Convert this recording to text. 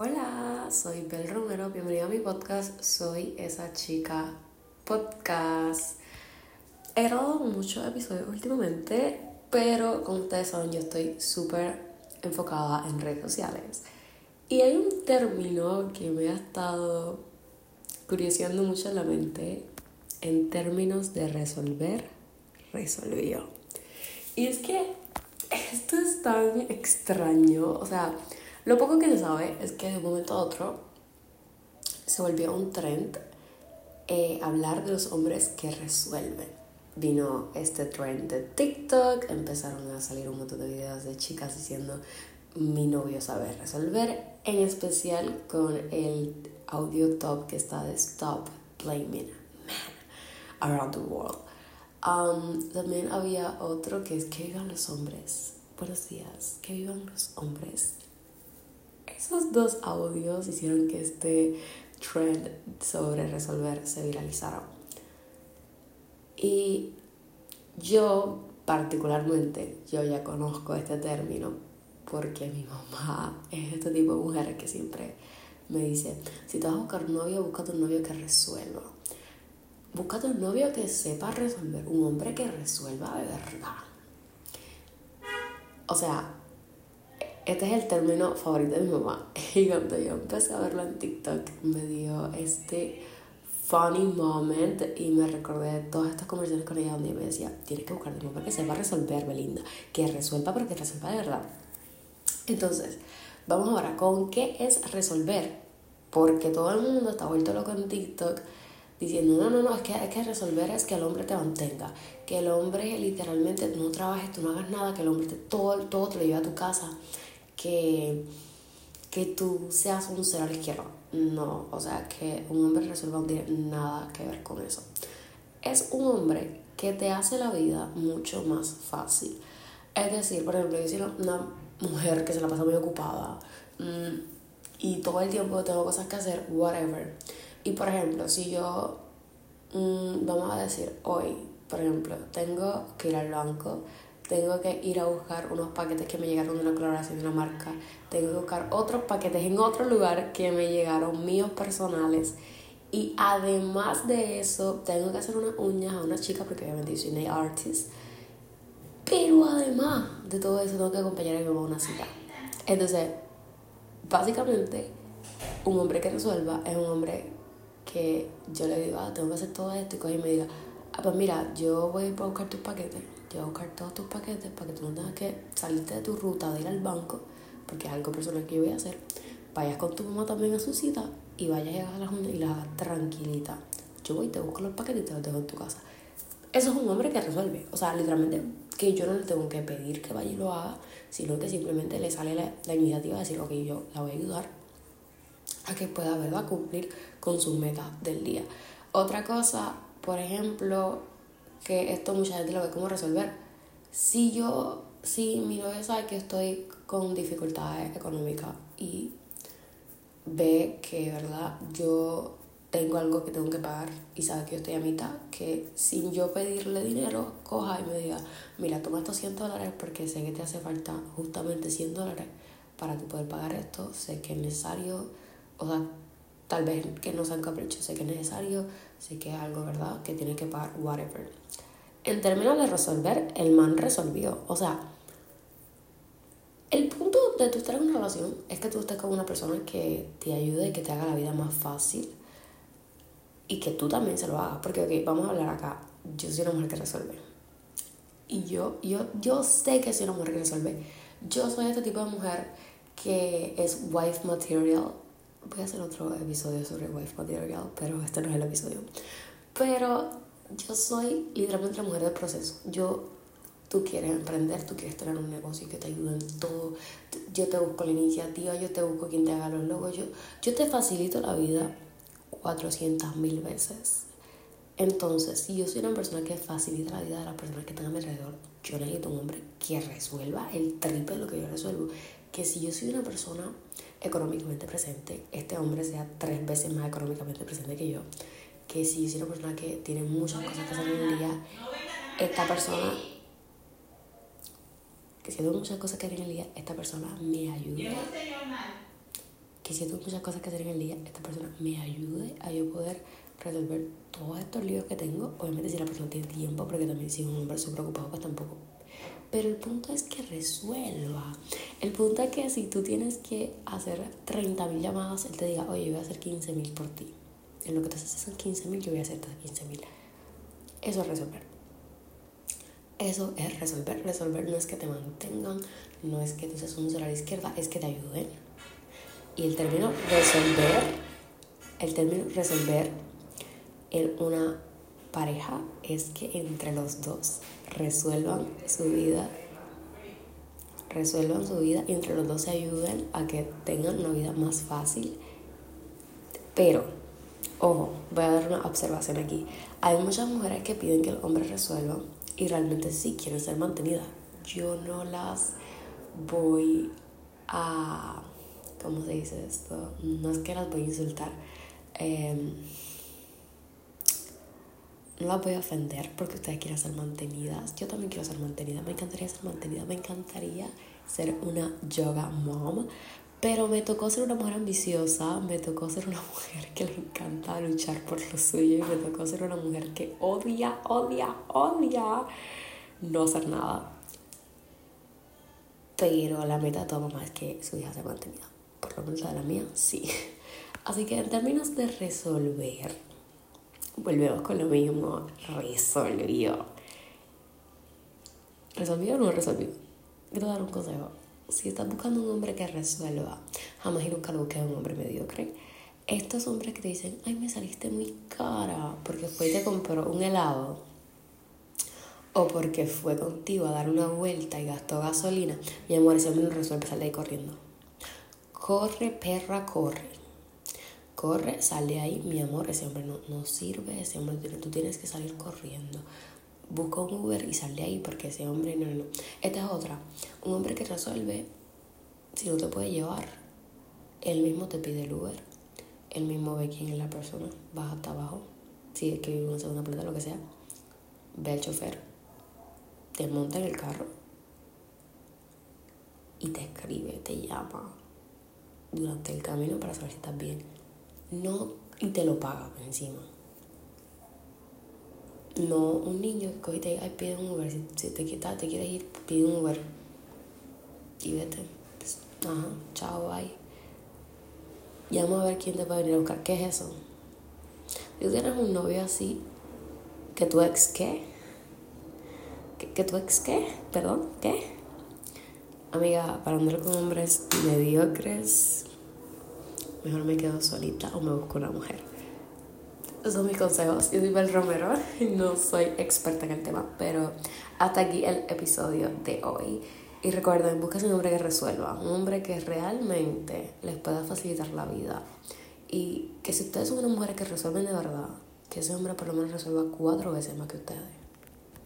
Hola, soy Bel Romero, bienvenido a mi podcast, soy esa chica podcast. He grabado muchos episodios últimamente, pero como ustedes saben yo estoy súper enfocada en redes sociales. Y hay un término que me ha estado curioseando mucho la mente en términos de resolver, resolvió. Y es que esto es tan extraño, o sea, lo poco que se sabe es que de un momento a otro se volvió un trend eh, hablar de los hombres que resuelven. Vino este trend de TikTok, empezaron a salir un montón de videos de chicas diciendo mi novio sabe resolver, en especial con el audio top que está de Stop Blaming Men Around the World. Um, también había otro que es que vivan los hombres. Buenos días, que vivan los hombres esos dos audios hicieron que este trend sobre resolver se viralizara. Y yo particularmente, yo ya conozco este término porque mi mamá es este tipo de mujer que siempre me dice, si te vas a buscar un novio, búscate un novio que resuelva. Búscate un novio que sepa resolver, un hombre que resuelva de verdad. O sea, este es el término favorito de mi mamá. Y cuando yo empecé a verlo en TikTok, me dio este funny moment y me recordé todas estas conversaciones con ella donde ella me decía, tienes que buscar un hombre que sepa resolver, Belinda, que resuelva, pero que resuelva de verdad. Entonces, vamos ahora con qué es resolver. Porque todo el mundo está vuelto loco en TikTok diciendo, no, no, no, es que, es que resolver es que el hombre te mantenga, que el hombre literalmente no trabajes, tú no hagas nada, que el hombre te, todo, todo te lo lleve a tu casa que, que tú seas un cero a la izquierda. No, o sea, que un hombre resuelva no tiene nada que ver con eso. Es un hombre que te hace la vida mucho más fácil. Es decir, por ejemplo, yo soy una mujer que se la pasa muy ocupada mm, y todo el tiempo tengo cosas que hacer, whatever. Y por ejemplo, si yo, mm, vamos a decir, hoy, por ejemplo, tengo que ir al banco tengo que ir a buscar unos paquetes que me llegaron de una colaboración de una marca, tengo que buscar otros paquetes en otro lugar que me llegaron míos personales. Y además de eso, tengo que hacer unas uñas a una chica porque obviamente soy nail artist. Pero además de todo eso, tengo que acompañar a mi mamá a una cita. Entonces, básicamente, un hombre que resuelva es un hombre que yo le digo, ah, tengo que hacer todo esto y coge y me diga, ah, pues mira, yo voy a buscar tus paquetes yo voy a buscar todos tus paquetes para que tú no tengas que salirte de tu ruta de ir al banco, porque es algo personal que yo voy a hacer. Vayas con tu mamá también a su cita y vayas a las uñas y las hagas tranquilita. Yo voy, te busco los paquetes y te los dejo en tu casa. Eso es un hombre que resuelve. O sea, literalmente, que yo no le tengo que pedir que vaya y lo haga, sino que simplemente le sale la, la iniciativa de decir, ok, yo la voy a ayudar a que pueda, ¿verdad?, cumplir con sus metas del día. Otra cosa, por ejemplo, que esto mucha gente lo ve como resolver. Si yo, si mi novio sabe que estoy con dificultades económicas y ve que, ¿verdad? Yo tengo algo que tengo que pagar y sabe que yo estoy a mitad, que sin yo pedirle dinero, coja y me diga, mira, toma estos 100 dólares porque sé que te hace falta justamente 100 dólares para poder pagar esto, sé que es necesario, o sea, tal vez que no sea un capricho, sé que es necesario, sé que es algo, ¿verdad?, que tiene que pagar, whatever. En términos de resolver, el man resolvió. O sea, el punto de tú estar en una relación es que tú estés con una persona que te ayude y que te haga la vida más fácil y que tú también se lo hagas. Porque, ok, vamos a hablar acá. Yo soy una mujer que resuelve. Y yo, yo, yo sé que soy una mujer que resuelve. Yo soy este tipo de mujer que es wife material Voy a hacer otro episodio sobre wife material, pero este no es el episodio. Pero yo soy literalmente la mujer del proceso. Yo, tú quieres emprender, tú quieres tener un negocio que te ayude en todo. Yo te busco la iniciativa, yo te busco quien te haga los logos. Yo, yo te facilito la vida 400 mil veces. Entonces, si yo soy una persona que facilita la vida de las personas que están a mi alrededor, yo necesito un hombre que resuelva el triple de lo que yo resuelvo. Que si yo soy una persona económicamente presente, este hombre sea tres veces más económicamente presente que yo. Que si yo soy una persona que tiene muchas cosas que hacer en el día, esta persona, que si tengo muchas cosas que hacer en el día, esta persona me ayuda. que si tengo muchas cosas que hacer en el día, esta persona me ayude a yo poder resolver todos estos líos que tengo. Obviamente si la persona tiene tiempo, porque también si es un hombre súper ocupado, pues tampoco. Pero el punto es que resuelva. El punto es que si tú tienes que hacer 30.000 llamadas, él te diga, oye, yo voy a hacer 15.000 por ti. En lo que te haces son 15.000, yo voy a hacer 15.000. Eso es resolver. Eso es resolver. Resolver no es que te mantengan, no es que tú seas un la izquierda, es que te ayuden. Y el término resolver, el término resolver en una pareja es que entre los dos resuelvan su vida, resuelvan su vida y entre los dos se ayuden a que tengan una vida más fácil. Pero, ojo, voy a dar una observación aquí. Hay muchas mujeres que piden que el hombre resuelva y realmente sí quieren ser mantenidas. Yo no las voy a, ¿cómo se dice esto? No es que las voy a insultar. Eh, no las voy a ofender porque ustedes quieren ser mantenidas. Yo también quiero ser mantenida. Me encantaría ser mantenida. Me encantaría ser una yoga mom. Pero me tocó ser una mujer ambiciosa. Me tocó ser una mujer que le encanta luchar por lo suyo. Y me tocó ser una mujer que odia, odia, odia no hacer nada. Pero la meta de toda mamá es que su hija sea mantenida. Por lo menos de la mía, sí. Así que en términos de resolver volvemos con lo mismo, resolvió. ¿Resolvió o no resolvió? Quiero dar un consejo. Si estás buscando un hombre que resuelva, jamás y nunca lo busques un hombre mediocre. Estos hombres que te dicen, ay, me saliste muy cara porque fue y te compró un helado o porque fue contigo a dar una vuelta y gastó gasolina, mi amor, ese hombre no resuelve, sale ahí corriendo. Corre, perra, corre corre, sale ahí, mi amor, ese hombre no, no sirve, ese hombre, tú tienes que salir corriendo. Busca un Uber y sale ahí porque ese hombre no, no. Esta es otra. Un hombre que resuelve, si no te puede llevar, él mismo te pide el Uber, él mismo ve quién es la persona, baja hasta abajo, si es que vive en una segunda planta, lo que sea, ve al chofer, te monta en el carro y te escribe, te llama durante el camino para saber si estás bien no y te lo paga encima. No un niño que coge y te diga, ay, pide un Uber, si, te, quita, te quieres ir, pide un Uber y vete. Pues, ajá, chao, bye. Llama a ver quién te puede venir a buscar. ¿Qué es eso? Si tú tienes un novio así, que tu ex qué? ¿Que, que tu ex qué? Perdón, ¿qué? Amiga, para andar con hombres mediocres, mejor me quedo solita o me busco una mujer. Esos son mis consejos. Yo soy Bel Romero y no soy experta en el tema, pero hasta aquí el episodio de hoy. Y recuerden, busquen un hombre que resuelva, un hombre que realmente les pueda facilitar la vida. Y que si ustedes son una mujer que resuelven de verdad, que ese hombre por lo menos resuelva cuatro veces más que ustedes.